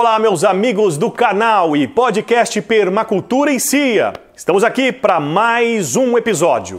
Olá, meus amigos do canal e podcast Permacultura e Cia. Estamos aqui para mais um episódio.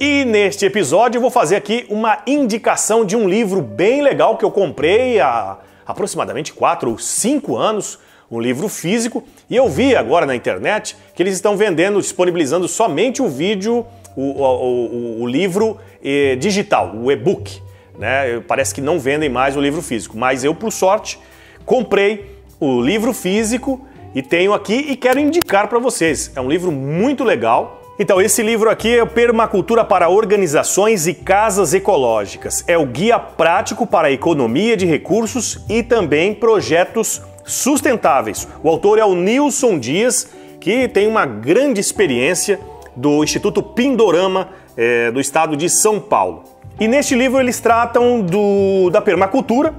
E neste episódio eu vou fazer aqui uma indicação de um livro bem legal que eu comprei há aproximadamente 4 ou 5 anos, um livro físico, e eu vi agora na internet que eles estão vendendo, disponibilizando somente o vídeo, o, o, o, o livro eh, digital, o e-book. Né? Parece que não vendem mais o livro físico, mas eu, por sorte, comprei o livro físico e tenho aqui e quero indicar para vocês. É um livro muito legal, então, esse livro aqui é Permacultura para Organizações e Casas Ecológicas. É o guia prático para a economia de recursos e também projetos sustentáveis. O autor é o Nilson Dias, que tem uma grande experiência do Instituto Pindorama é, do estado de São Paulo. E neste livro eles tratam do, da permacultura,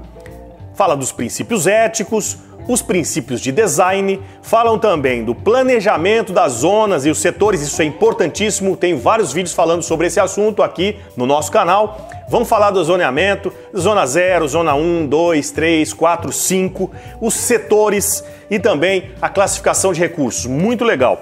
fala dos princípios éticos, os princípios de design, falam também do planejamento das zonas e os setores, isso é importantíssimo, tem vários vídeos falando sobre esse assunto aqui no nosso canal. Vamos falar do zoneamento, zona 0, zona 1, 2, 3, 4, 5, os setores e também a classificação de recursos, muito legal.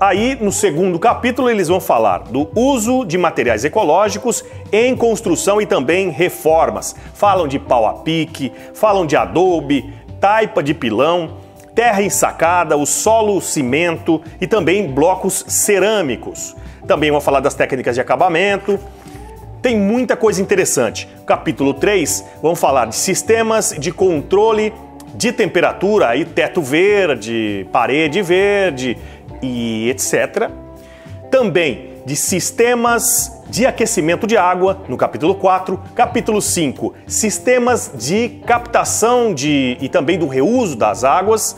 Aí, no segundo capítulo, eles vão falar do uso de materiais ecológicos em construção e também reformas. Falam de pau a pique, falam de adobe, taipa de pilão, terra ensacada, o solo cimento e também blocos cerâmicos. Também vou falar das técnicas de acabamento. Tem muita coisa interessante. Capítulo 3, vamos falar de sistemas de controle de temperatura, aí teto verde, parede verde e etc. Também de sistemas de aquecimento de água, no capítulo 4. Capítulo 5, sistemas de captação de, e também do reuso das águas.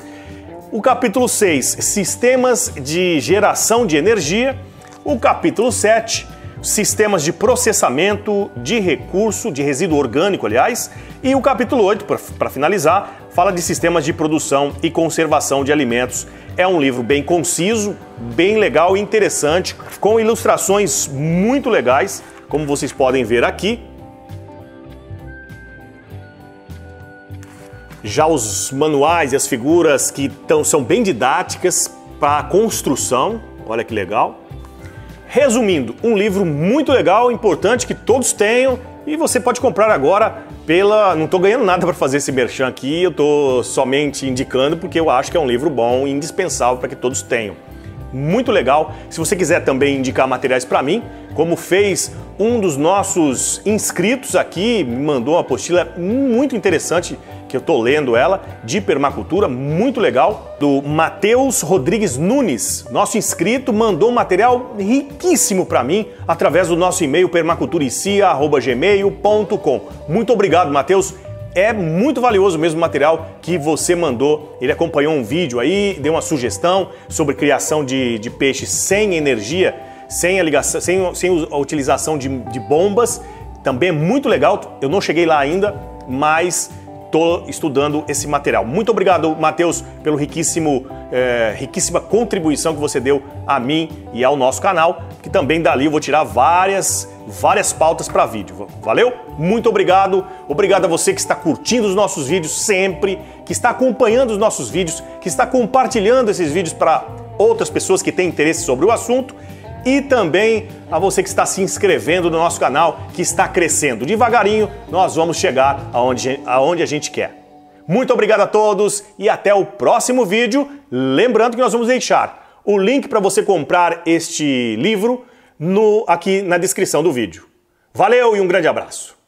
O capítulo 6, sistemas de geração de energia. O capítulo 7, sistemas de processamento de recurso, de resíduo orgânico, aliás. E o capítulo 8, para finalizar, fala de sistemas de produção e conservação de alimentos é um livro bem conciso, bem legal e interessante, com ilustrações muito legais, como vocês podem ver aqui. Já os manuais e as figuras que tão, são bem didáticas para a construção, olha que legal. Resumindo, um livro muito legal, importante que todos tenham e você pode comprar agora pela. Não estou ganhando nada para fazer esse merchan aqui, eu estou somente indicando porque eu acho que é um livro bom e indispensável para que todos tenham. Muito legal. Se você quiser também indicar materiais para mim, como fez um dos nossos inscritos aqui, me mandou uma apostila muito interessante que eu estou lendo ela, de permacultura, muito legal, do Matheus Rodrigues Nunes. Nosso inscrito mandou um material riquíssimo para mim através do nosso e-mail permaculturicia.gmail.com. Muito obrigado, Matheus. É muito valioso mesmo o material que você mandou. Ele acompanhou um vídeo aí, deu uma sugestão sobre criação de, de peixes sem energia, sem a, ligação, sem, sem a utilização de, de bombas. Também é muito legal. Eu não cheguei lá ainda, mas estou estudando esse material. Muito obrigado, Matheus, pelo riquíssimo, é, riquíssima contribuição que você deu a mim e ao nosso canal, que também dali eu vou tirar várias, várias pautas para vídeo. Valeu? Muito obrigado. Obrigado a você que está curtindo os nossos vídeos sempre, que está acompanhando os nossos vídeos, que está compartilhando esses vídeos para outras pessoas que têm interesse sobre o assunto e também a você que está se inscrevendo no nosso canal, que está crescendo. Devagarinho, nós vamos chegar aonde, aonde a gente quer. Muito obrigado a todos e até o próximo vídeo. Lembrando que nós vamos deixar o link para você comprar este livro no, aqui na descrição do vídeo. Valeu e um grande abraço!